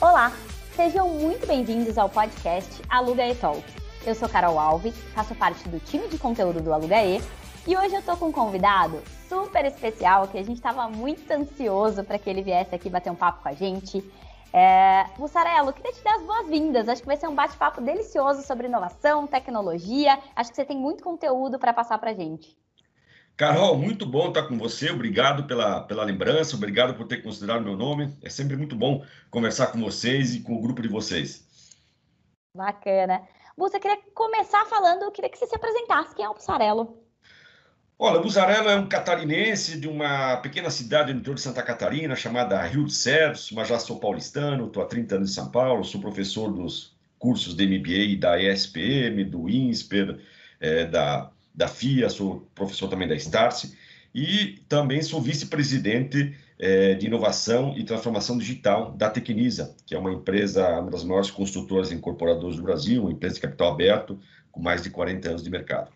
Olá, sejam muito bem-vindos ao podcast Aluga E Talks. Eu sou Carol Alves, faço parte do time de conteúdo do Aluga E e hoje eu tô com um convidado super especial que a gente estava muito ansioso para que ele viesse aqui bater um papo com a gente. É, Mussarelo, queria te dar as boas-vindas. Acho que vai ser um bate-papo delicioso sobre inovação, tecnologia. Acho que você tem muito conteúdo para passar para gente. Carol, muito bom estar com você. Obrigado pela, pela lembrança, obrigado por ter considerado meu nome. É sempre muito bom conversar com vocês e com o grupo de vocês. Bacana. Você queria começar falando, eu queria que você se apresentasse. Quem é o Bussarelo? Olha, Bussarelo é um catarinense de uma pequena cidade no interior de Santa Catarina chamada Rio de Cedros, mas já sou paulistano, estou há 30 anos em São Paulo, sou professor dos cursos de MBA da ESPM, do INSPER, é, da da FIA, sou professor também da Starce e também sou vice-presidente é, de inovação e transformação digital da Tecnisa, que é uma empresa, uma das maiores construtoras e incorporadoras do Brasil, uma empresa de capital aberto com mais de 40 anos de mercado.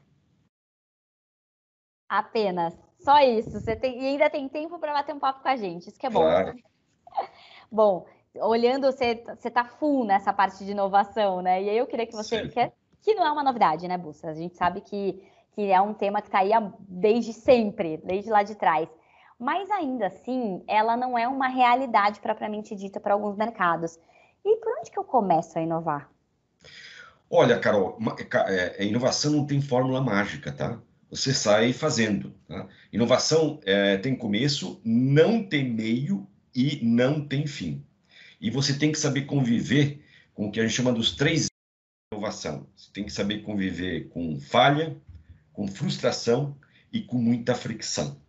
Apenas, só isso. Você tem, e ainda tem tempo para bater um papo com a gente, isso que é bom. Claro. bom, olhando, você está full nessa parte de inovação, né? E aí eu queria que você. Que, que não é uma novidade, né, Bussa? A gente sabe que que é um tema que está aí desde sempre, desde lá de trás. Mas ainda assim, ela não é uma realidade propriamente dita para alguns mercados. E por onde que eu começo a inovar? Olha, Carol, é, é, inovação não tem fórmula mágica, tá? Você sai fazendo. Tá? Inovação é, tem começo, não tem meio e não tem fim. E você tem que saber conviver com o que a gente chama dos três inovação. Você tem que saber conviver com falha, com frustração e com muita fricção.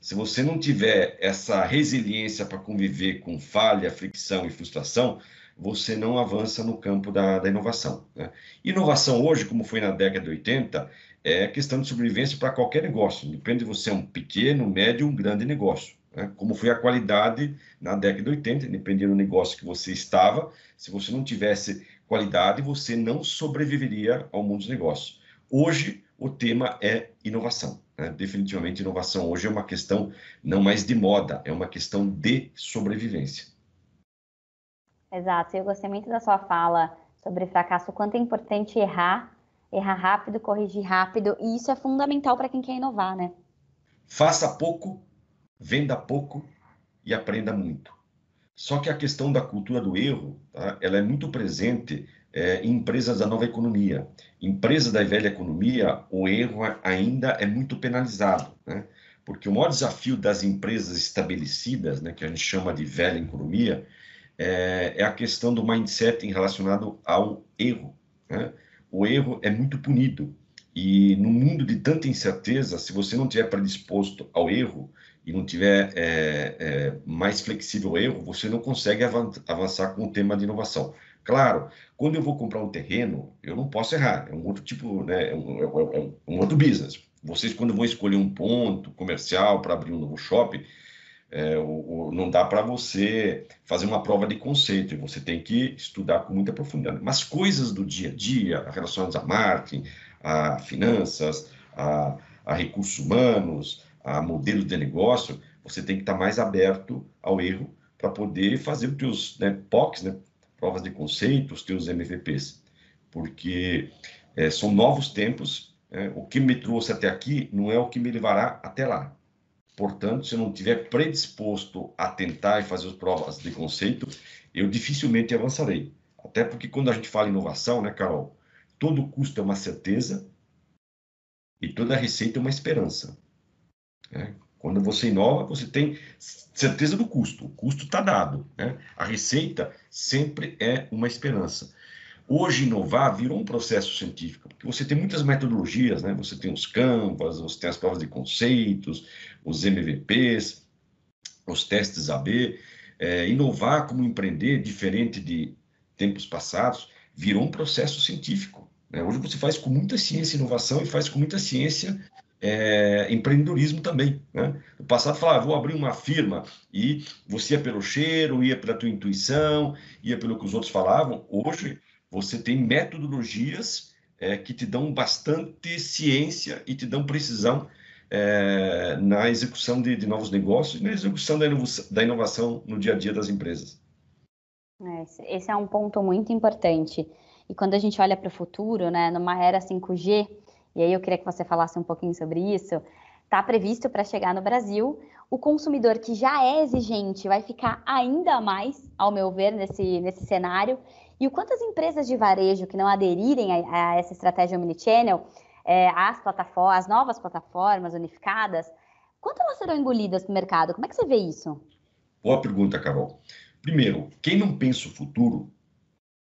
Se você não tiver essa resiliência para conviver com falha, fricção e frustração, você não avança no campo da, da inovação. Né? Inovação hoje, como foi na década de 80, é questão de sobrevivência para qualquer negócio. Depende de você é um pequeno, médio ou um grande negócio. Né? Como foi a qualidade na década de 80, dependendo do negócio que você estava, se você não tivesse qualidade, você não sobreviveria ao mundo dos negócios. Hoje, o tema é inovação. Né? Definitivamente, inovação hoje é uma questão não mais de moda, é uma questão de sobrevivência. Exato. Eu gostei muito da sua fala sobre fracasso, o quanto é importante errar, errar rápido, corrigir rápido, e isso é fundamental para quem quer inovar, né? Faça pouco, venda pouco e aprenda muito. Só que a questão da cultura do erro, tá? ela é muito presente é, em empresas da nova economia. Empresas da velha economia, o erro ainda é muito penalizado, né? porque o maior desafio das empresas estabelecidas, né, que a gente chama de velha economia, é, é a questão do mindset relacionado ao erro. Né? O erro é muito punido. E no mundo de tanta incerteza, se você não tiver predisposto ao erro e não tiver é, é, mais flexível ao erro, você não consegue avançar com o tema de inovação. Claro, quando eu vou comprar um terreno, eu não posso errar, é um outro tipo, né, é um, é um, é um outro business. Vocês, quando vão escolher um ponto comercial para abrir um novo shopping, é, o, o, não dá para você fazer uma prova de conceito, você tem que estudar com muita profundidade. Mas coisas do dia a dia, relacionadas a marketing, a finanças, a, a recursos humanos, a modelos de negócio, você tem que estar mais aberto ao erro para poder fazer os seus né, POCs, né, provas de conceito, os teus MVPs, porque é, são novos tempos. É, o que me trouxe até aqui não é o que me levará até lá. Portanto, se eu não tiver predisposto a tentar e fazer as provas de conceito, eu dificilmente avançarei. Até porque quando a gente fala em inovação, né, Carol, todo custo é uma certeza e toda receita é uma esperança. Né? Quando você inova, você tem certeza do custo. O custo está dado. Né? A receita sempre é uma esperança. Hoje, inovar virou um processo científico, porque você tem muitas metodologias, né? Você tem os Canvas, você tem as provas de conceitos, os MVPs, os testes AB. É, inovar como empreender, diferente de tempos passados, virou um processo científico. Né? Hoje você faz com muita ciência e inovação e faz com muita ciência é, empreendedorismo também. Né? No passado, falava, ah, vou abrir uma firma, e você ia pelo cheiro, ia pela tua intuição, ia pelo que os outros falavam. Hoje, você tem metodologias é, que te dão bastante ciência e te dão precisão é, na execução de, de, novos negócios e na execução da inovação, da inovação no dia a dia das empresas. É, esse é um ponto muito importante. E quando a gente olha para o futuro, né, numa era 5G, e aí eu queria que você falasse um pouquinho sobre isso, está previsto para chegar no Brasil. O consumidor que já é exigente vai ficar ainda mais, ao meu ver, nesse, nesse cenário. E o quanto as empresas de varejo que não aderirem a, a essa estratégia omnichannel, é, as plataformas, as novas plataformas unificadas, quanto elas serão engolidas no mercado? Como é que você vê isso? Boa pergunta, Carol. Primeiro, quem não pensa o futuro,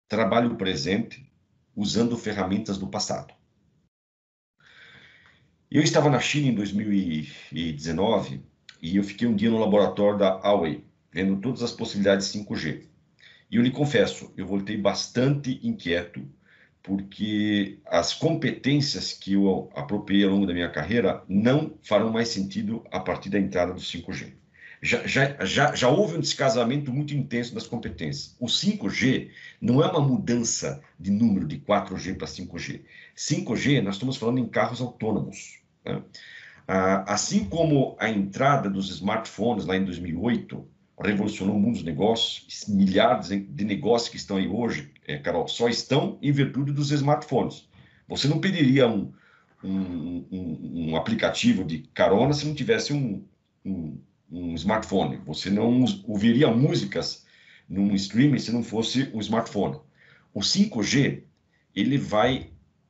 trabalha o presente usando ferramentas do passado. Eu estava na China em 2019 e eu fiquei um dia no laboratório da Huawei, vendo todas as possibilidades 5G. E eu lhe confesso, eu voltei bastante inquieto, porque as competências que eu apropriei ao longo da minha carreira não farão mais sentido a partir da entrada do 5G. Já, já, já, já houve um descasamento muito intenso das competências. O 5G não é uma mudança de número de 4G para 5G. 5G, nós estamos falando em carros autônomos. Né? Ah, assim como a entrada dos smartphones lá em 2008 revolucionou o mundo dos negócios, milhares de negócios que estão aí hoje, é, Carol, só estão em virtude dos smartphones. Você não pediria um, um, um, um aplicativo de carona se não tivesse um, um, smartphone. Você não ouviria músicas num streaming se não fosse um smartphone. O 5G ele vai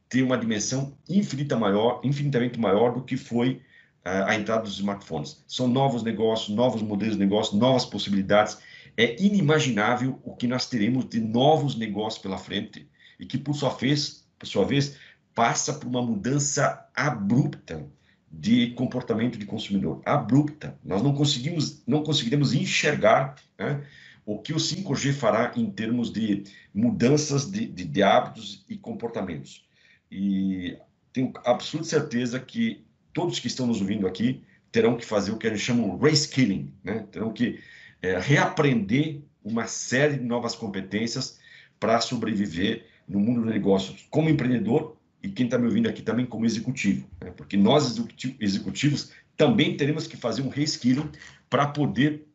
ter uma dimensão infinita maior, infinitamente maior do que foi a entrada dos smartphones. São novos negócios, novos modelos de negócio, novas possibilidades. É inimaginável o que nós teremos de novos negócios pela frente e que, por sua vez, por sua vez passa por uma mudança abrupta de comportamento de consumidor. Abrupta. Nós não conseguimos, não conseguiremos enxergar né, o que o 5G fará em termos de mudanças de, de, de hábitos e comportamentos. E tenho absoluta certeza que todos que estão nos ouvindo aqui terão que fazer o que a gente chama de reskilling, né? terão que é, reaprender uma série de novas competências para sobreviver no mundo do negócio como empreendedor e quem está me ouvindo aqui também como executivo, né? porque nós executivos também teremos que fazer um reskilling para poder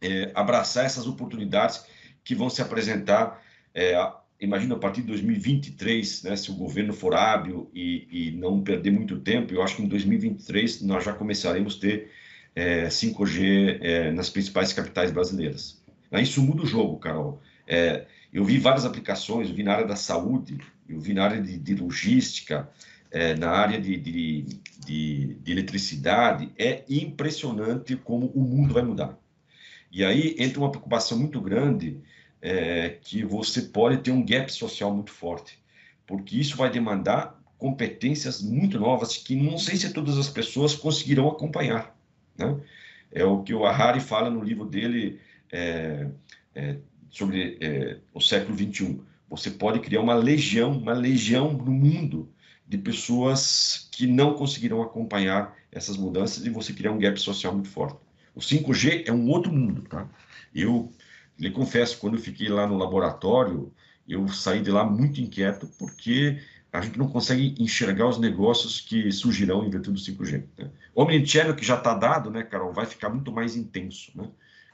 é, abraçar essas oportunidades que vão se apresentar é, imagino a partir de 2023, né, se o governo for hábil e, e, não perder muito tempo, eu acho que em 2023 nós já começaremos a ter é, 5G é, nas principais capitais brasileiras. Isso muda o jogo, Carol. É, eu vi várias aplicações, vi na área da saúde, eu vi na área de, de logística, é, na área de, de, de, de eletricidade. É impressionante como o mundo vai mudar. E aí entra uma preocupação muito grande é, que você pode ter um gap social muito forte, porque isso vai demandar competências muito novas que não sei se todas as pessoas conseguirão acompanhar. Né? É o que o Harari fala no livro dele é, é, sobre é, o século 21. Você pode criar uma legião, uma legião no mundo de pessoas que não conseguirão acompanhar essas mudanças e você criar um gap social muito forte. O 5G é um outro mundo, tá? Eu lhe confesso, quando eu fiquei lá no laboratório, eu saí de lá muito inquieto, porque a gente não consegue enxergar os negócios que surgirão em virtude do 5G. Né? O Omnichannel, que já está dado, né, Carol, vai ficar muito mais intenso, né?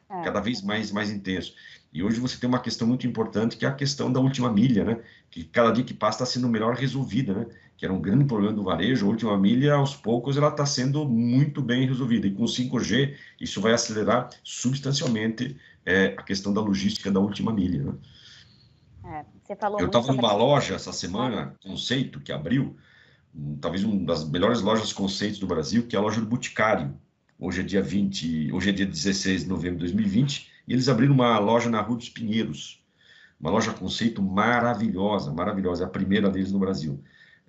É. Cada vez mais, mais intenso. E hoje você tem uma questão muito importante, que é a questão da última milha, né? Que cada dia que passa está sendo melhor resolvida, né? Que era um grande problema do varejo, a última milha, aos poucos, ela está sendo muito bem resolvida. E com o 5G, isso vai acelerar substancialmente é a questão da logística da última milha. Né? É, Eu estava numa loja essa semana, Conceito, que abriu, talvez uma das melhores lojas conceitos do Brasil, que é a loja do Boticário. Hoje é dia 20, hoje é dia 16 de novembro de 2020, e eles abriram uma loja na Rua dos Pinheiros. Uma loja conceito maravilhosa, maravilhosa, é a primeira deles no Brasil.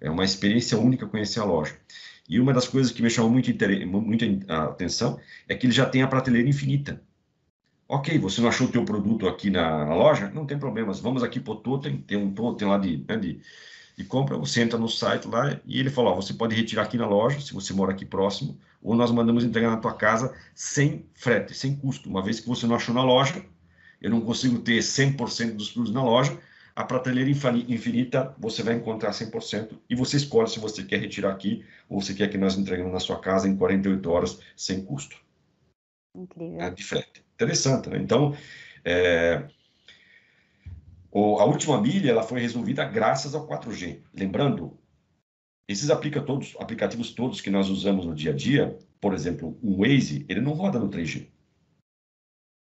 É uma experiência única conhecer a loja. E uma das coisas que me chamou muito, muito atenção é que ele já tem a prateleira infinita. Ok, você não achou o teu produto aqui na, na loja? Não tem problemas. Vamos aqui para o totem, tem um totem lá de, né, de, de, compra, você entra no site lá e ele falou, ó, você pode retirar aqui na loja, se você mora aqui próximo, ou nós mandamos entregar na tua casa sem frete, sem custo. Uma vez que você não achou na loja, eu não consigo ter 100% dos produtos na loja, a prateleira infinita você vai encontrar 100% e você escolhe se você quer retirar aqui ou você quer que nós entreguemos na sua casa em 48 horas sem custo. Incrível. É de frete. Interessante, né? Então, é, a última milha ela foi resolvida graças ao 4G. Lembrando, esses aplica todos, aplicativos todos que nós usamos no dia a dia, por exemplo, o Waze, ele não roda no 3G.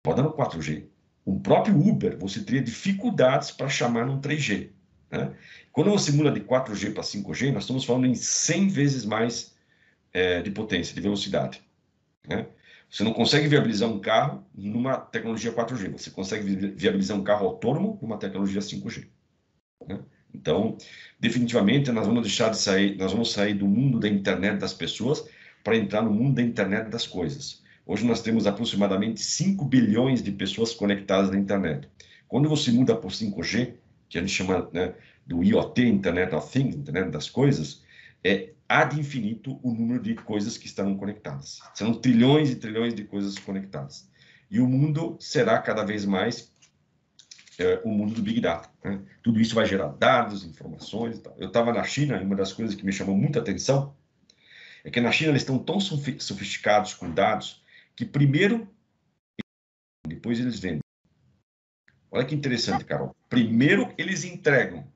Roda no 4G. O próprio Uber, você teria dificuldades para chamar no 3G. Né? Quando você muda de 4G para 5G, nós estamos falando em 100 vezes mais é, de potência, de velocidade. Né? Você não consegue viabilizar um carro numa tecnologia 4G, você consegue viabilizar um carro autônomo numa tecnologia 5G. Né? Então, definitivamente, nós vamos deixar de sair, nós vamos sair do mundo da internet das pessoas para entrar no mundo da internet das coisas. Hoje nós temos aproximadamente 5 bilhões de pessoas conectadas na internet. Quando você muda para 5G, que a gente chama né, do IoT, Internet of Things, Internet das Coisas, é ad infinito o número de coisas que estão conectadas. São trilhões e trilhões de coisas conectadas. E o mundo será cada vez mais é, o mundo do Big Data. Né? Tudo isso vai gerar dados, informações. Eu estava na China e uma das coisas que me chamou muita atenção é que na China eles estão tão sofisticados com dados que primeiro depois eles vendem. Olha que interessante, Carol. Primeiro eles entregam,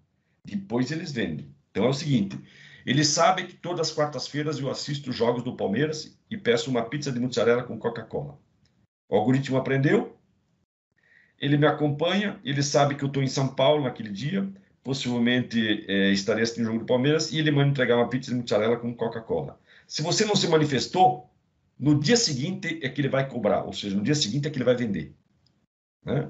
depois eles vendem. Então é o seguinte: eles sabem que todas as quartas-feiras eu assisto os jogos do Palmeiras e peço uma pizza de mussarela com Coca-Cola. O algoritmo aprendeu, ele me acompanha, ele sabe que eu estou em São Paulo naquele dia, possivelmente é, estarei assistindo o jogo do Palmeiras e ele manda entregar uma pizza de mussarela com Coca-Cola. Se você não se manifestou, no dia seguinte é que ele vai cobrar, ou seja, no dia seguinte é que ele vai vender. Né?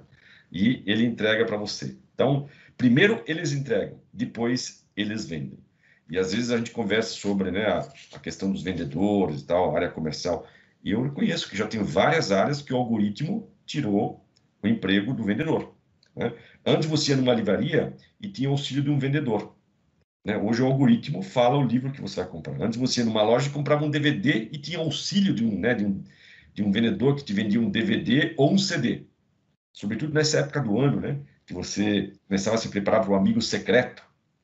E ele entrega para você. Então, primeiro eles entregam, depois eles vendem. E às vezes a gente conversa sobre né, a, a questão dos vendedores e tal, área comercial. E eu reconheço que já tem várias áreas que o algoritmo tirou o emprego do vendedor. Né? Antes você ia numa livraria e tinha auxílio de um vendedor. Né? Hoje o algoritmo fala o livro que você vai comprar. Antes você ia numa loja e comprava um DVD e tinha auxílio de um, né, de um, de um vendedor que te vendia um DVD ou um CD. Sobretudo nessa época do ano, né? Que você começava a se preparar para o amigo secreto.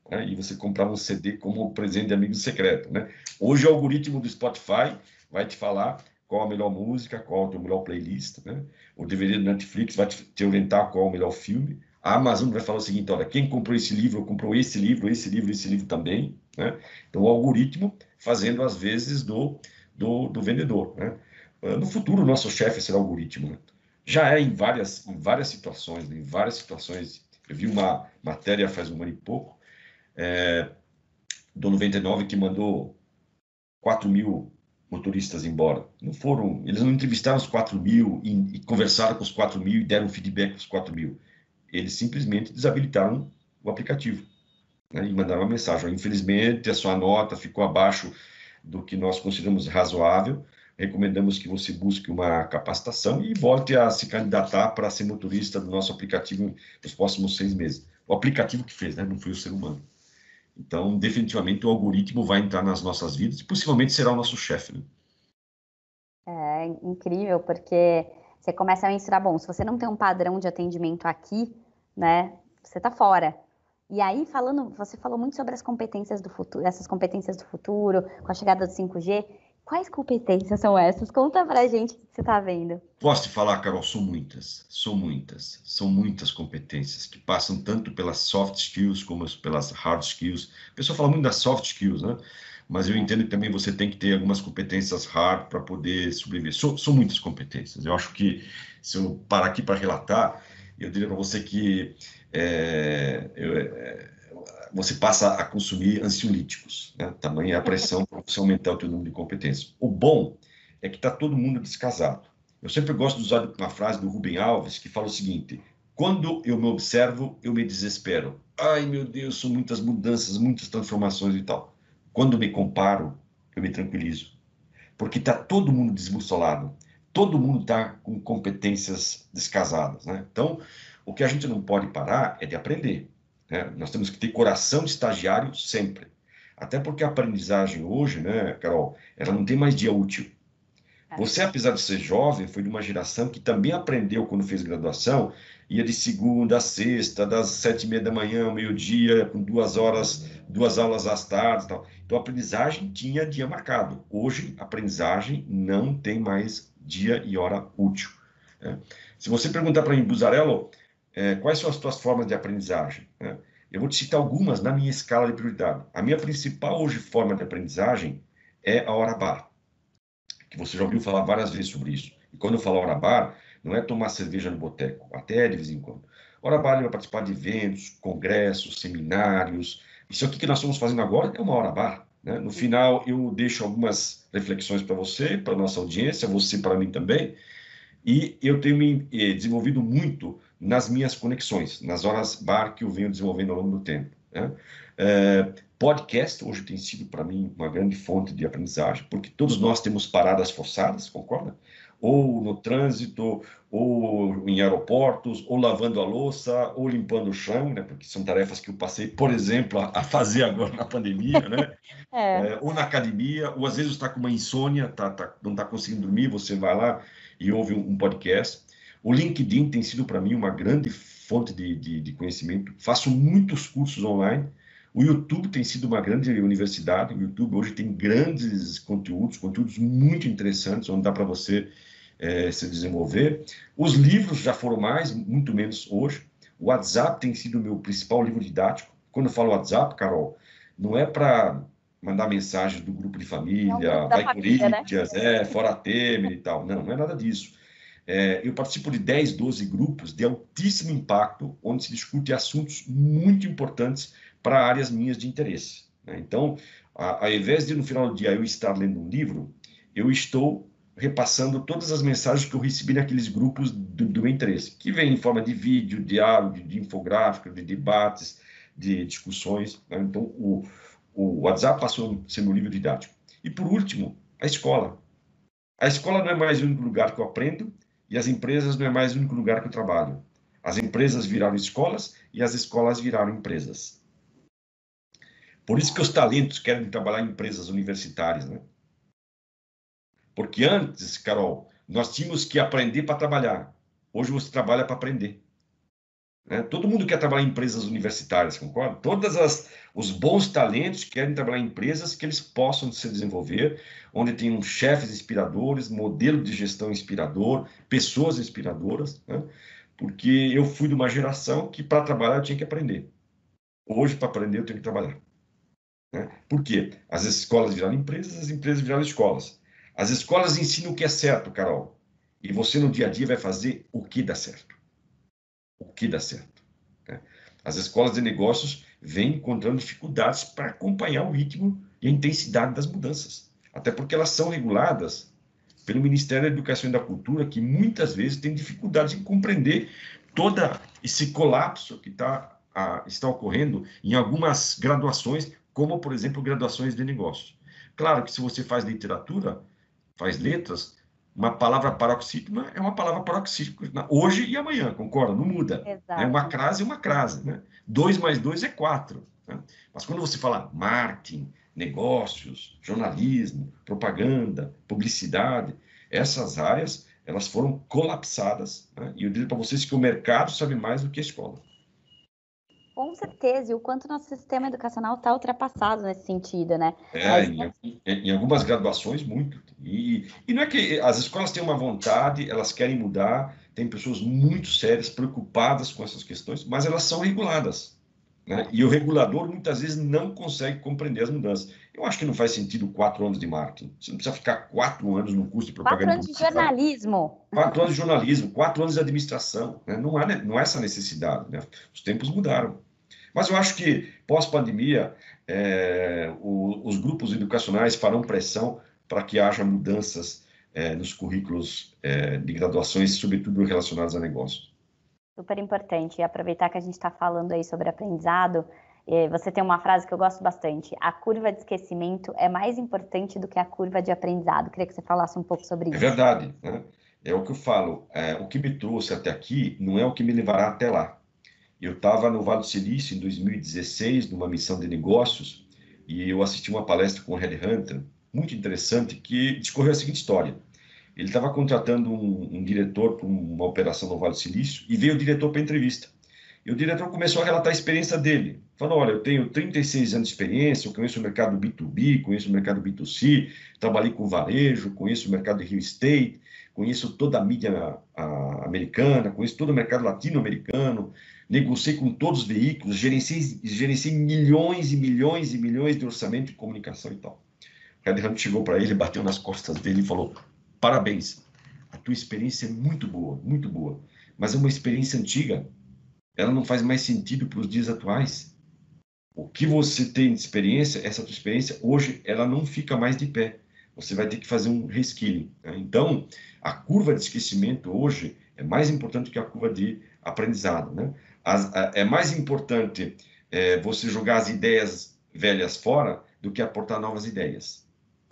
Né? E você comprava um CD como presente de amigo secreto. Né? Hoje o algoritmo do Spotify vai te falar qual a melhor música, qual a melhor playlist, né? O DVD do Netflix vai te, orientar qual o melhor filme. A Amazon vai falar o seguinte, olha, quem comprou esse livro, comprou esse livro, esse livro, esse livro também, né? Então, o algoritmo fazendo, às vezes, do, do, do vendedor, né? No futuro, o nosso chefe será algoritmo, né? Já é em várias, em várias situações, né? em várias situações. Eu vi uma matéria faz um ano e pouco, é, do 99, que mandou 4 mil motoristas embora. Não foram, eles não entrevistaram os 4 mil e, e conversaram com os 4 mil e deram feedback para os 4 mil. Eles simplesmente desabilitaram o aplicativo né, e mandaram uma mensagem. Infelizmente, a sua nota ficou abaixo do que nós consideramos razoável. Recomendamos que você busque uma capacitação e volte a se candidatar para ser motorista do nosso aplicativo nos próximos seis meses. O aplicativo que fez, né? não foi o ser humano. Então, definitivamente, o algoritmo vai entrar nas nossas vidas e possivelmente será o nosso chefe. Né? É incrível, porque você começa a mensurar, bom, se você não tem um padrão de atendimento aqui, né, você está fora. E aí, falando, você falou muito sobre as competências do futuro, essas competências do futuro, com a chegada do 5G. Quais competências são essas? Conta pra gente o que você está vendo. Posso te falar, Carol, são muitas, são muitas, são muitas competências que passam tanto pelas soft skills como pelas hard skills. A pessoa fala muito das soft skills, né? Mas eu entendo que também você tem que ter algumas competências hard para poder sobreviver. São, são muitas competências. Eu acho que, se eu parar aqui para relatar, eu diria para você que é, eu, é, você passa a consumir ansiolíticos, né? tamanha a pressão para você aumentar o seu número de competências. O bom é que está todo mundo descasado. Eu sempre gosto de usar uma frase do Rubem Alves que fala o seguinte: quando eu me observo, eu me desespero. Ai, meu Deus, são muitas mudanças, muitas transformações e tal. Quando me comparo, eu me tranquilizo. Porque está todo mundo desbussolado. Todo mundo está com competências descasadas. Né? Então, o que a gente não pode parar é de aprender. Né? Nós temos que ter coração de estagiário sempre. Até porque a aprendizagem hoje, né, Carol, ela não tem mais dia útil. É. Você, apesar de ser jovem, foi de uma geração que também aprendeu quando fez graduação, ia de segunda a sexta, das sete e meia da manhã ao meio-dia, com duas horas, duas aulas às tardes. Tal. Então, a aprendizagem tinha dia marcado. Hoje, a aprendizagem não tem mais dia e hora útil. Né? Se você perguntar para mim, Buzarello, é, quais são as tuas formas de aprendizagem? Né? Eu vou te citar algumas na minha escala de prioridade. A minha principal hoje forma de aprendizagem é a hora bar, que você já ouviu falar várias vezes sobre isso. E quando eu falo hora bar, não é tomar cerveja no boteco, até de vez em quando. Hora bar é participar de eventos, congressos, seminários. Isso aqui que nós estamos fazendo agora é uma hora bar. Né? No final, eu deixo algumas reflexões para você, para nossa audiência, você para mim também. E eu tenho me eh, desenvolvido muito nas minhas conexões, nas horas bar que eu venho desenvolvendo ao longo do tempo. Né? É, podcast hoje tem sido para mim uma grande fonte de aprendizagem, porque todos nós temos paradas forçadas, concorda? Ou no trânsito, ou em aeroportos, ou lavando a louça, ou limpando o chão, né? Porque são tarefas que eu passei, por exemplo, a, fazer agora na pandemia, né? é. É, ou na academia, ou às vezes está com uma insônia, tá, tá, não está conseguindo dormir, você vai lá e ouve um, um podcast. O LinkedIn tem sido para mim uma grande fonte de, de, de, conhecimento. Faço muitos cursos online. O YouTube tem sido uma grande universidade. O YouTube hoje tem grandes conteúdos, conteúdos muito interessantes, onde dá para você é, se desenvolver. Os livros já foram mais, muito menos hoje. O WhatsApp tem sido o meu principal livro didático. Quando eu falo WhatsApp, Carol, não é para mandar mensagens do grupo de família, vai Corinthians, né? é, fora Temer e tal. Não, não é nada disso. É, eu participo de 10, 12 grupos de altíssimo impacto, onde se discute assuntos muito importantes para áreas minhas de interesse. Né? Então, ao invés de no final do dia eu estar lendo um livro, eu estou repassando todas as mensagens que eu recebi naqueles grupos do, do interesse, que vem em forma de vídeo, de áudio, de infográfico, de debates, de discussões. Né? Então, o, o WhatsApp passou a ser meu livro didático. E, por último, a escola. A escola não é mais o único lugar que eu aprendo, e as empresas não é mais o único lugar que eu trabalho. As empresas viraram escolas e as escolas viraram empresas. Por isso que os talentos querem trabalhar em empresas universitárias, né? Porque antes, Carol, nós tínhamos que aprender para trabalhar. Hoje você trabalha para aprender. Né? Todo mundo quer trabalhar em empresas universitárias, concorda? Todos os bons talentos querem trabalhar em empresas que eles possam se desenvolver, onde tenham chefes inspiradores, modelo de gestão inspirador, pessoas inspiradoras, né? porque eu fui de uma geração que para trabalhar eu tinha que aprender. Hoje, para aprender, eu tenho que trabalhar. Né? Por quê? As escolas viraram empresas, as empresas viraram escolas. As escolas ensinam o que é certo, Carol. E você no dia a dia vai fazer o que dá certo o que dá certo. Né? As escolas de negócios vêm encontrando dificuldades para acompanhar o ritmo e a intensidade das mudanças, até porque elas são reguladas pelo Ministério da Educação e da Cultura, que muitas vezes tem dificuldades em compreender todo esse colapso que tá, a, está ocorrendo em algumas graduações, como, por exemplo, graduações de negócios. Claro que se você faz literatura, faz letras, uma palavra paroxítona é uma palavra paroxítona hoje e amanhã, concorda? Não muda. Exato. É uma crase é uma crase. Né? Dois mais dois é quatro. Né? Mas quando você fala marketing, negócios, jornalismo, propaganda, publicidade, essas áreas elas foram colapsadas. Né? E eu digo para vocês que o mercado sabe mais do que a escola. Com certeza, e o quanto nosso sistema educacional está ultrapassado nesse sentido, né? É, em, em, algumas graduações, muito. E, e não é que as escolas têm uma vontade, elas querem mudar, tem pessoas muito sérias, preocupadas com essas questões, mas elas são reguladas. Né? E o regulador muitas vezes não consegue compreender as mudanças. Eu acho que não faz sentido quatro anos de marketing. Você não precisa ficar quatro anos no curso de propaganda. Quatro anos de jornalismo. Quatro anos de jornalismo, quatro anos de administração. Né? Não, há, não há essa necessidade. Né? Os tempos mudaram. Mas eu acho que, pós-pandemia, é, os grupos educacionais farão pressão para que haja mudanças é, nos currículos é, de graduações, sobretudo relacionados a negócios. Super importante. E aproveitar que a gente está falando aí sobre aprendizado, é, você tem uma frase que eu gosto bastante: a curva de esquecimento é mais importante do que a curva de aprendizado. Queria que você falasse um pouco sobre é isso. É verdade. Né? É o que eu falo. É, o que me trouxe até aqui não é o que me levará até lá. Eu estava no Vale do Silício em 2016, numa missão de negócios, e eu assisti uma palestra com o Red Hunter, muito interessante, que discorreu a seguinte história. Ele estava contratando um, um diretor para uma operação no Vale do Silício e veio o diretor para entrevista. E o diretor começou a relatar a experiência dele. Falou: Olha, eu tenho 36 anos de experiência, eu conheço o mercado B2B, conheço o mercado B2C, trabalhei com varejo, conheço o mercado de real estate, conheço toda a mídia a, americana, conheço todo o mercado latino-americano, negociei com todos os veículos, gerenciei, gerenciei milhões e milhões e milhões de orçamento de comunicação e tal. Hunt chegou para ele, bateu nas costas dele e falou: parabéns, a tua experiência é muito boa, muito boa, mas é uma experiência antiga, ela não faz mais sentido para os dias atuais. O que você tem de experiência, essa tua experiência, hoje, ela não fica mais de pé. Você vai ter que fazer um reskilling. Né? Então, a curva de esquecimento hoje é mais importante que a curva de aprendizado. Né? As, a, é mais importante é, você jogar as ideias velhas fora do que aportar novas ideias.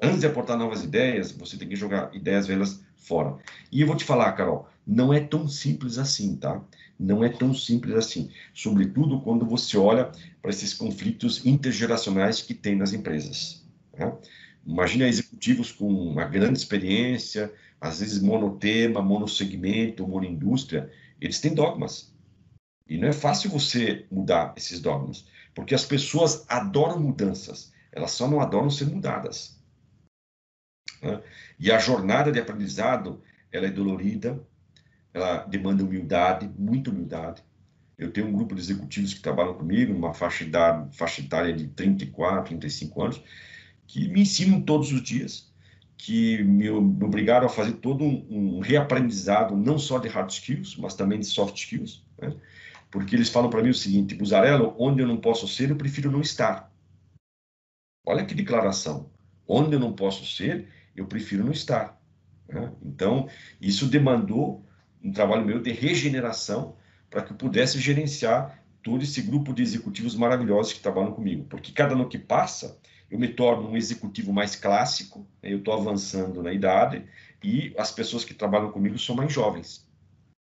Antes de aportar novas ideias, você tem que jogar ideias velhas fora. E eu vou te falar, Carol, não é tão simples assim, tá? Não é tão simples assim. Sobretudo quando você olha para esses conflitos intergeracionais que tem nas empresas. Né? Imagina executivos com uma grande experiência, às vezes monotema, monossegmento, monoindústria, eles têm dogmas. E não é fácil você mudar esses dogmas, porque as pessoas adoram mudanças, elas só não adoram ser mudadas. Né? E a jornada de aprendizado, ela é dolorida, ela demanda humildade, muita humildade. Eu tenho um grupo de executivos que trabalham comigo, numa faixa, idade, faixa etária de 34, 35 anos, que me ensinam todos os dias, que me obrigaram a fazer todo um, um reaprendizado, não só de hard skills, mas também de soft skills, né? porque eles falam para mim o seguinte, Buzarello, onde eu não posso ser, eu prefiro não estar. Olha que declaração. Onde eu não posso ser, eu prefiro não estar. Né? Então, isso demandou um trabalho meu de regeneração para que eu pudesse gerenciar todo esse grupo de executivos maravilhosos que trabalham comigo. Porque cada ano que passa, eu me torno um executivo mais clássico, né? eu estou avançando na idade, e as pessoas que trabalham comigo são mais jovens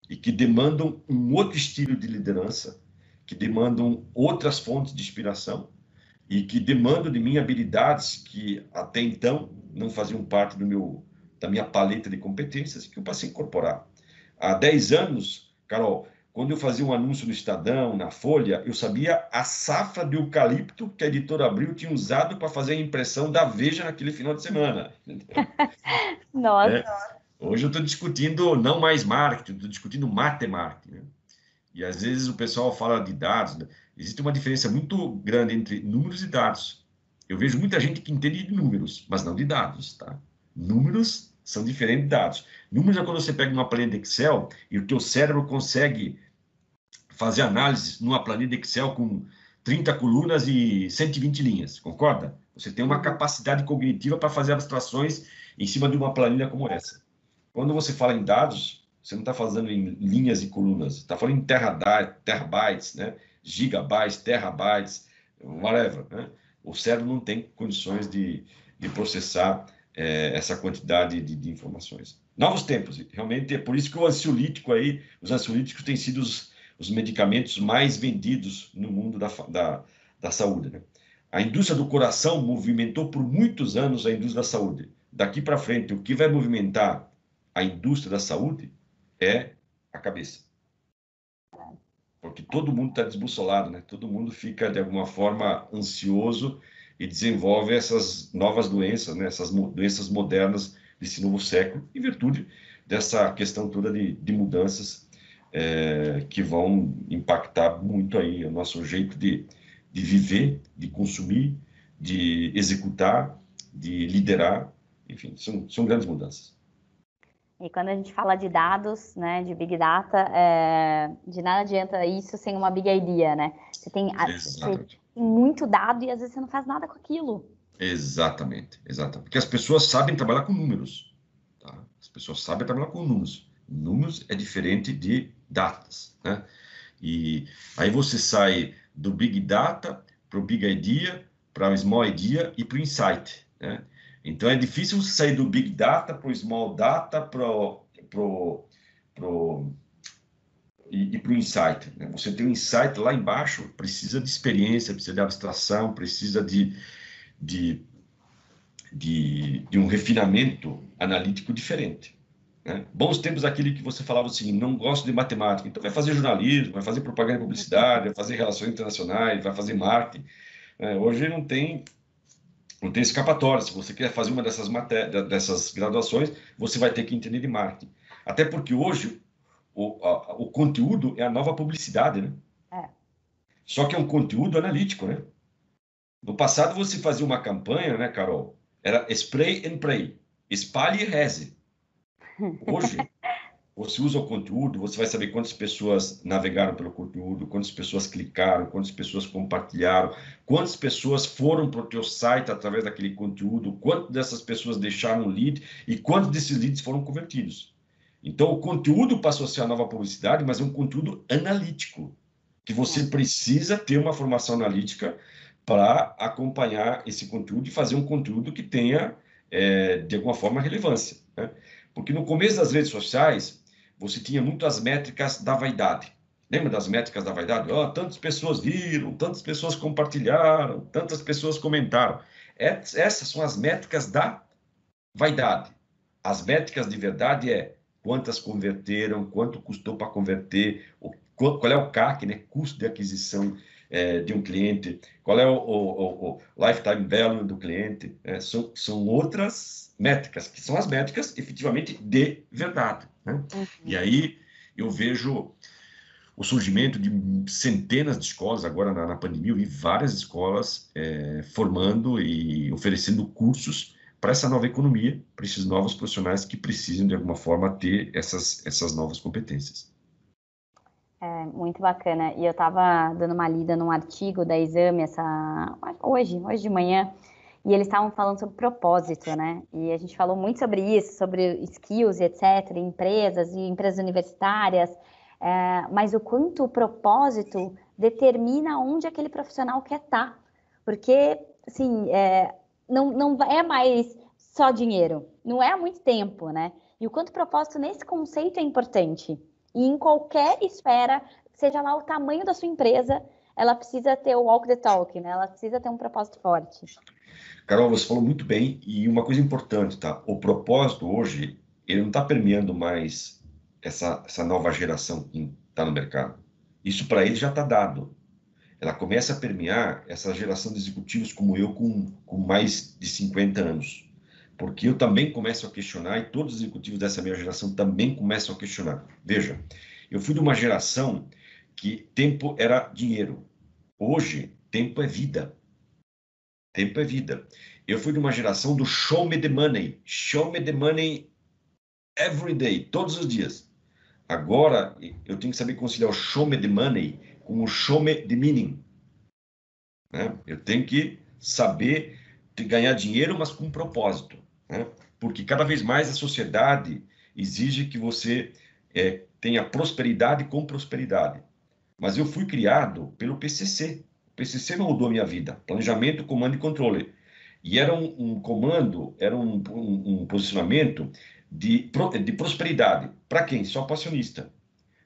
e que demandam um outro estilo de liderança, que demandam outras fontes de inspiração e que demandam de mim habilidades que até então não faziam parte do meu da minha paleta de competências que eu passei a incorporar. Há 10 anos, Carol, quando eu fazia um anúncio no Estadão, na Folha, eu sabia a safra de eucalipto que a editora Abril tinha usado para fazer a impressão da Veja naquele final de semana. Nossa. É. Hoje eu estou discutindo não mais marketing, estou discutindo matemática. Né? E às vezes o pessoal fala de dados. Né? Existe uma diferença muito grande entre números e dados. Eu vejo muita gente que entende de números, mas não de dados, tá? Números são diferentes de dados. Números é quando você pega uma planilha de Excel e o teu cérebro consegue fazer análise numa planilha de Excel com 30 colunas e 120 linhas, concorda? Você tem uma uhum. capacidade cognitiva para fazer abstrações em cima de uma planilha como essa. Quando você fala em dados, você não está fazendo em linhas e colunas, está falando em terabytes, né? gigabytes, terabytes, whatever. Né? O cérebro não tem condições de, de processar é, essa quantidade de, de, informações. Novos tempos, realmente é por isso que o ansiolítico aí, os ansiolíticos têm sido os, os medicamentos mais vendidos no mundo da, da, da saúde. Né? A indústria do coração movimentou por muitos anos a indústria da saúde. Daqui para frente, o que vai movimentar a indústria da saúde é a cabeça. Porque todo mundo está desbussolado, né? Todo mundo fica, de alguma forma, ansioso e desenvolve essas novas doenças, né, essas doenças modernas desse novo século, em virtude dessa questão toda de, de mudanças é, que vão impactar muito aí o nosso jeito de, de viver, de consumir, de executar, de liderar, enfim, são, são grandes mudanças. E quando a gente fala de dados, né, de Big Data, é, de nada adianta isso sem uma Big Idea, né? Você tem, você tem muito dado e às vezes você não faz nada com aquilo. Exatamente, exatamente. Porque as pessoas sabem trabalhar com números. Tá? As pessoas sabem trabalhar com números. Números é diferente de datas, né? E aí você sai do Big Data para o Big Idea, para o Small Idea e para o Insight, né? Então é difícil você sair do Big Data para o Small Data, para o e, e para o insight. Né? Você tem um insight lá embaixo, precisa de experiência, precisa de abstração, precisa de, de, de, de um refinamento analítico diferente. Né? Bons tempos aquele que você falava assim, não gosto de matemática, então vai fazer jornalismo, vai fazer propaganda e publicidade, vai fazer relações internacionais, vai fazer marketing. É, hoje não tem Não tem escapatória. Se você quer fazer uma dessas, matérias, dessas graduações, você vai ter que entender de marketing. Até porque hoje o, a, o conteúdo é a nova publicidade, né? É. Só que é um conteúdo analítico, né? No passado você fazia uma campanha, né, Carol? Era spray and pray. Espalhe e reze. Hoje, você usa o conteúdo, você vai saber quantas pessoas navegaram pelo conteúdo, quantas pessoas clicaram, quantas pessoas compartilharam, quantas pessoas foram para o teu site através daquele conteúdo, quantas dessas pessoas deixaram lead e quantos desses leads foram convertidos. Então, o conteúdo passou a ser a nova publicidade, mas é um conteúdo analítico, que você precisa ter uma formação analítica para acompanhar esse conteúdo e fazer um conteúdo que tenha, é, de alguma forma, relevância. Né? Porque no começo das redes sociais, você tinha muito as métricas da vaidade. Lembra das métricas da vaidade? Oh, tantas pessoas viram, tantas pessoas compartilharam, tantas pessoas comentaram. Essas são as métricas da vaidade. As métricas de verdade é quantas converteram, quanto custou para converter, qual é o CAC, né? custo de aquisição é, de um cliente, qual é o, o, o lifetime value do cliente. É, são, são outras métricas, que são as métricas efetivamente de verdade. Né? Uhum. E aí eu vejo o surgimento de centenas de escolas agora na, na pandemia, eu vi várias escolas é, formando e oferecendo cursos para essa nova economia, para esses novos profissionais que precisam, de alguma forma, ter essas, essas novas competências. É, muito bacana. E eu estava dando uma lida num artigo da Exame essa, hoje, hoje de manhã, e eles estavam falando sobre propósito, né? E a gente falou muito sobre isso, sobre skills etc., empresas e empresas universitárias, é, mas o quanto o propósito determina onde aquele profissional quer estar. Tá. Porque, assim, é, não, não é mais só dinheiro, não é há muito tempo, né? E o quanto propósito nesse conceito é importante. E em qualquer esfera, seja lá o tamanho da sua empresa, ela precisa ter o walk the talk, né? Ela precisa ter um propósito forte. Carol, você falou muito bem e uma coisa importante, tá? O propósito hoje, ele não está permeando mais essa, essa nova geração que está no mercado. Isso para ele já está dado ela começa a permear essa geração de executivos como eu, com, com mais de 50 anos. Porque eu também começo a questionar, e todos os executivos dessa minha geração também começam a questionar. Veja, eu fui de uma geração que tempo era dinheiro. Hoje, tempo é vida. Tempo é vida. Eu fui de uma geração do show me the money. Show me the money every day, todos os dias. Agora, eu tenho que saber conciliar o show me the money com o show me the meaning. Né? Eu tenho que saber ganhar dinheiro, mas com propósito. Né? Porque cada vez mais a sociedade exige que você é, tenha prosperidade com prosperidade. Mas eu fui criado pelo PCC. O PCC mudou a minha vida. Planejamento, comando e controle. E era um, um comando, era um, um, um posicionamento de, de prosperidade. Para quem? Só passionista.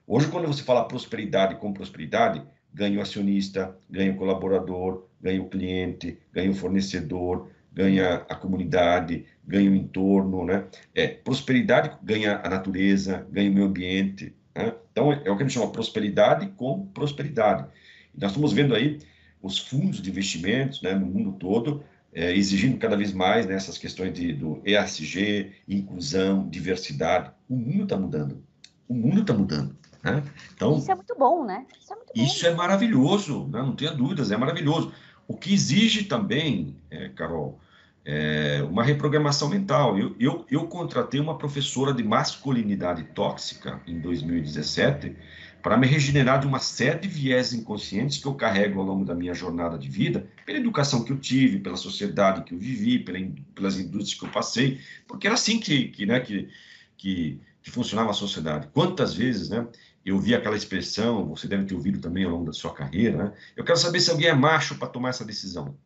Hoje, quando você fala prosperidade com prosperidade, ganha o acionista, ganha o colaborador, ganha o cliente, ganha o fornecedor, ganha a comunidade, ganha o entorno, né? É, prosperidade ganha a natureza, ganha o meio ambiente, né? Então, é, o que a gente chama prosperidade com prosperidade. Nós estamos vendo aí os fundos de investimentos, né, no mundo todo, é, exigindo cada vez mais nessas né, questões de, do ESG, inclusão, diversidade. O mundo está mudando. O mundo está mudando. Né? Então, isso é muito bom, né? Isso é, muito. Isso é maravilhoso, né? não tenha dúvidas, é maravilhoso. O que exige também, é, Carol, é uma reprogramação mental. Eu, eu, eu contratei uma professora de masculinidade tóxica em 2017 para me regenerar de uma série de viés inconscientes que eu carrego ao longo da minha jornada de vida, pela educação que eu tive, pela sociedade que eu vivi, pela, pelas indústrias que eu passei, porque era assim que, que, né, que, que, que funcionava a sociedade. Quantas vezes, né? eu vi aquela expressão, você deve ter ouvido também ao longo da sua carreira, né? Eu quero saber se alguém é macho para tomar essa decisão.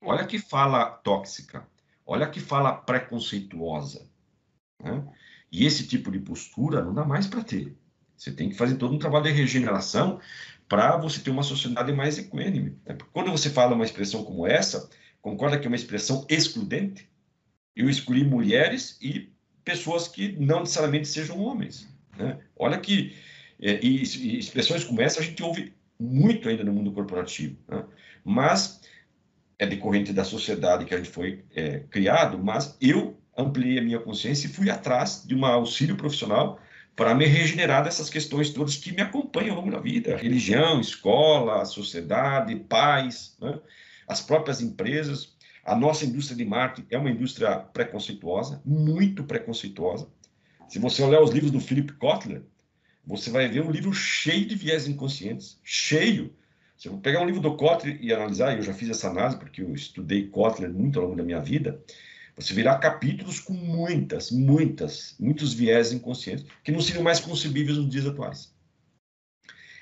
Olha que fala tóxica, olha que fala preconceituosa. Né? E esse tipo de postura não dá mais para ter. Você tem que fazer todo um trabalho de regeneração para você ter uma sociedade mais equânime. Né? Quando você fala uma expressão como essa, concorda que é uma expressão excludente? Eu escolhi mulheres e pessoas que não necessariamente sejam homens. Né? Olha que é, e, expressões como essa a gente ouve muito ainda no mundo corporativo. Né? Mas é decorrente da sociedade que a gente foi é, criado, mas eu ampliei a minha consciência e fui atrás de um auxílio profissional para me regenerar dessas questões todas que me acompanham ao longo da vida: religião, escola, sociedade, paz, né? as próprias empresas. A nossa indústria de marketing é uma indústria preconceituosa, muito preconceituosa. Se você olhar os livros do Philip Kotler, você vai ver um livro cheio de viés inconscientes, cheio. Se eu pegar um livro do Kotler e analisar, eu já fiz essa análise porque eu estudei Kotler muito ao longo da minha vida, você verá capítulos com muitas, muitas, muitos viés inconscientes que não seriam mais concebíveis nos dias atuais.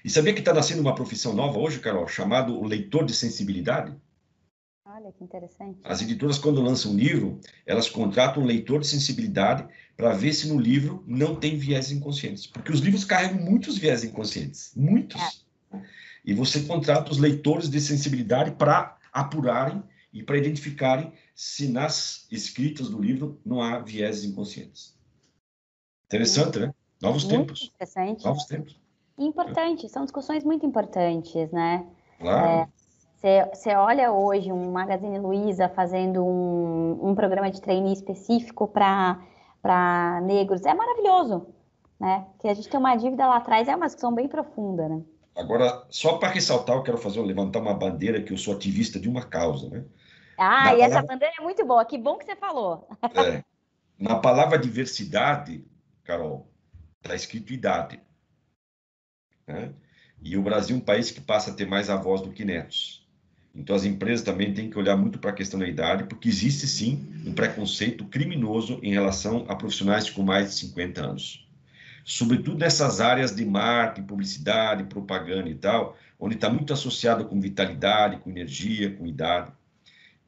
E sabia que está nascendo uma profissão nova hoje, Carol, chamado leitor de sensibilidade? Olha que interessante. As editoras, quando lançam um livro, elas contratam um leitor de sensibilidade para ver se no livro não tem viés inconscientes. Porque os livros carregam muitos viés inconscientes. Muitos. É. E você contrata os leitores de sensibilidade para apurarem e para identificarem se nas escritas do livro não há vieses inconscientes. Interessante, né? Novos muito tempos. Interessante. Novos tempos. Importante, são discussões muito importantes, né? Claro. É, você olha hoje um Magazine Luiza fazendo um, um programa de trainee específico para negros, é maravilhoso, né? Que a gente tem uma dívida lá atrás, é uma discussão bem profunda, né? Agora, só para ressaltar, eu quero fazer levantar uma bandeira que eu sou ativista de uma causa, né? Ah, na e palavra... essa bandeira é muito boa, que bom que você falou. É, na palavra diversidade, Carol, está escrito idade. Né? E o Brasil é um país que passa a ter mais avós do que netos. Então, as empresas também têm que olhar muito para a questão da idade, porque existe sim um preconceito criminoso em relação a profissionais com mais de 50 anos. Sobretudo nessas áreas de marketing, publicidade, propaganda e tal, onde está muito associado com vitalidade, com energia, com idade.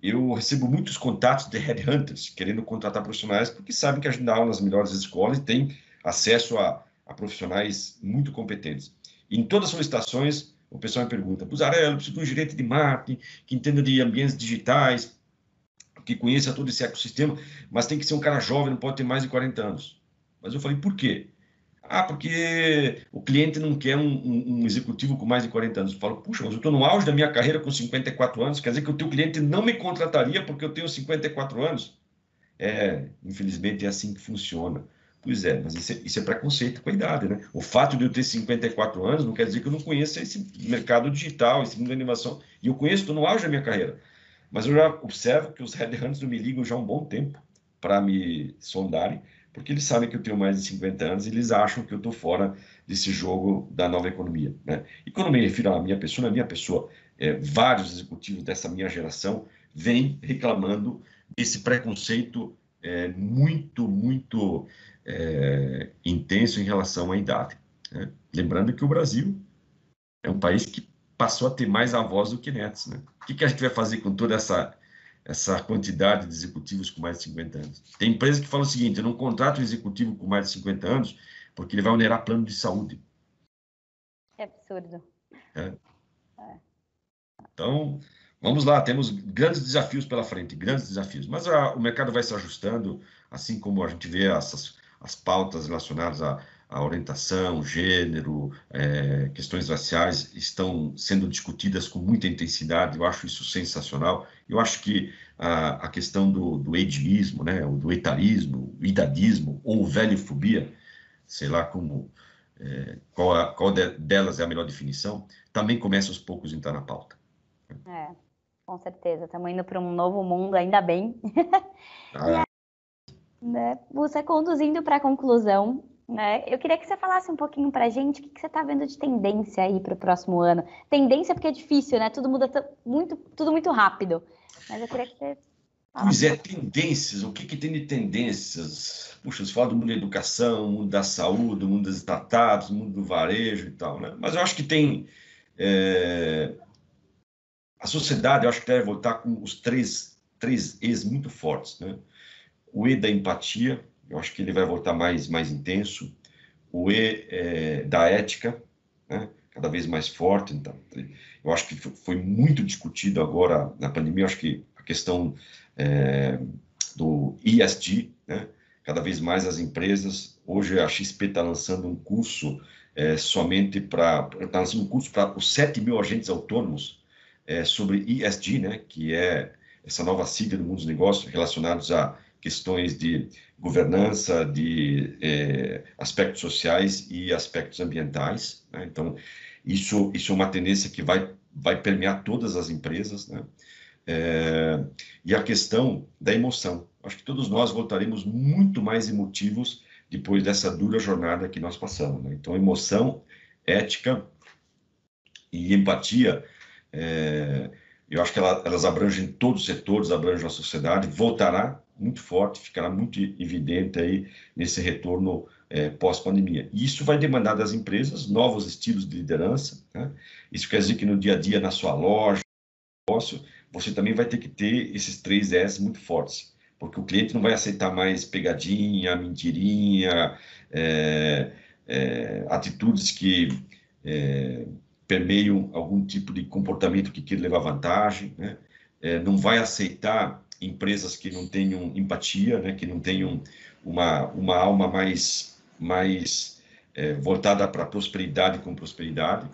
Eu recebo muitos contatos de headhunters querendo contratar profissionais, porque sabem que a gente dá aula nas melhores escolas e tem acesso a, a profissionais muito competentes. Em todas as solicitações, o pessoal me pergunta, Buzarello, preciso de um gerente de marketing que entenda de ambientes digitais, que conheça todo esse ecossistema, mas tem que ser um cara jovem, não pode ter mais de 40 anos. Mas eu falei, por quê? Ah, porque o cliente não quer um, um, executivo com mais de 40 anos. Eu falo, puxa, mas eu estou no auge da minha carreira com 54 anos, quer dizer que o teu cliente não me contrataria porque eu tenho 54 anos? É, infelizmente é assim que funciona. Pois é, mas isso é, isso é, preconceito com a idade, né? O fato de eu ter 54 anos não quer dizer que eu não conheça esse mercado digital, esse mundo da animação. E eu conheço, estou no auge da minha carreira. Mas eu já observo que os headhunters me ligam já há um bom tempo para me sondarem, porque eles sabem que eu tenho mais de 50 anos e eles acham que eu estou fora desse jogo da nova economia. Né? E quando me refiro à minha pessoa, na minha pessoa, é, vários executivos dessa minha geração vêm reclamando desse preconceito é, muito, muito é, intenso em relação à idade. Né? Lembrando que o Brasil é um país que passou a ter mais avós do que netos. Né? O que, que a gente vai fazer com toda essa, essa quantidade de executivos com mais de 50 anos? Tem empresa que fala o seguinte: eu não contrato um executivo com mais de 50 anos porque ele vai onerar plano de saúde. É absurdo. É. É. Então, vamos lá, temos grandes desafios pela frente, grandes desafios. Mas a, o mercado vai se ajustando, assim como a gente vê essas as pautas relacionadas à, à orientação, gênero, é, questões raciais estão sendo discutidas com muita intensidade. Eu acho isso sensacional. Eu acho que a, a questão do, do ageismo, né, do etarismo, o idadismo ou velhofobia, sei lá como é, qual, a, qual de, delas é a melhor definição, também começa aos poucos a entrar na pauta. É, com certeza. Estamos indo para um novo mundo, ainda bem. Ah, né? Você conduzindo para a conclusão, né? Eu queria que você falasse um pouquinho para a gente o que, que você está vendo de tendência aí para o próximo ano. Tendência porque é difícil, né? Tudo muda muito, tudo muito rápido. Mas eu queria que você Pois é, tendências. O que, que tem de tendências? Puxa, você fala do mundo da educação, mundo da saúde, mundo das startups, mundo do varejo e tal, né? Mas eu acho que tem. É... A sociedade, eu acho que deve voltar com os três, três E's muito fortes, né? O E da empatia, eu acho que ele vai voltar mais, mais intenso. O E é, da ética, né? cada vez mais forte. Então, eu acho que foi muito discutido agora na pandemia. Eu acho que a questão é, do ESG, né? cada vez mais as empresas. Hoje a XP está lançando um curso é, somente para. Está lançando um curso para os 7 mil agentes autônomos é, sobre ESG, né, que é essa nova sigla do mundo dos negócios relacionados a questões de governança, de é, aspectos sociais e aspectos ambientais. Né? Então, isso, isso é uma tendência que vai, vai permear todas as empresas. Né? É, e a questão da emoção. Acho que todos nós voltaremos muito mais emotivos depois dessa dura jornada que nós passamos. Né? Então, emoção, ética e empatia é, eu acho que ela, elas abrangem todos os setores, abrangem a sociedade, voltará muito forte, ficará muito evidente aí nesse retorno é, pós-pandemia. E isso vai demandar das empresas novos estilos de liderança. Né? Isso quer dizer que no dia a dia, na sua loja, negócio, você também vai ter que ter esses três S muito fortes, porque o cliente não vai aceitar mais pegadinha, mentirinha, é, é, atitudes que é, permeiam algum tipo de comportamento que queira levar vantagem, né? É, não vai aceitar empresas que não tenham empatia, né? que não tenham uma, uma alma mais, mais é, voltada para a prosperidade com prosperidade,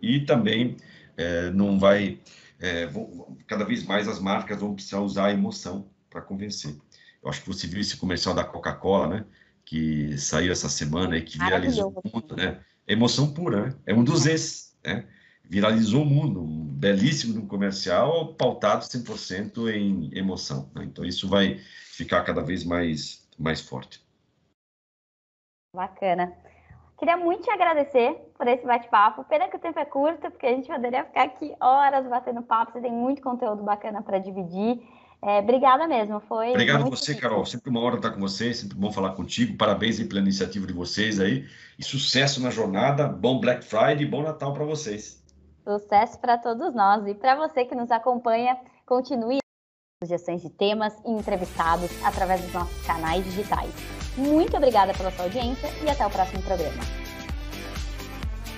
e também é, não vai, é, vão, cada vez mais as marcas vão precisar usar a emoção para convencer. Eu acho que você viu esse comercial da Coca-Cola, né? que saiu essa semana e que viralizou o mundo, né? Emoção pura, né? É um dos esses né? Viralizou o mundo, um belíssimo comercial pautado 100% em emoção. Né? Então, isso vai ficar cada vez mais, mais forte. Bacana. Queria muito te agradecer por esse bate-papo. Pena que o tempo é curto, porque a gente poderia ficar aqui horas batendo papo. Você tem muito conteúdo bacana para dividir. É, obrigada mesmo, foi. Obrigado a você, difícil. Carol. Sempre uma hora estar com você, sempre bom falar contigo. Parabéns aí pela iniciativa de vocês aí. E sucesso na jornada. Bom Black Friday e bom Natal para vocês. Sucesso para todos nós. E para você que nos acompanha, continue sugestões de temas e entrevistados através dos nossos canais digitais. Muito obrigada pela sua audiência e até o próximo programa.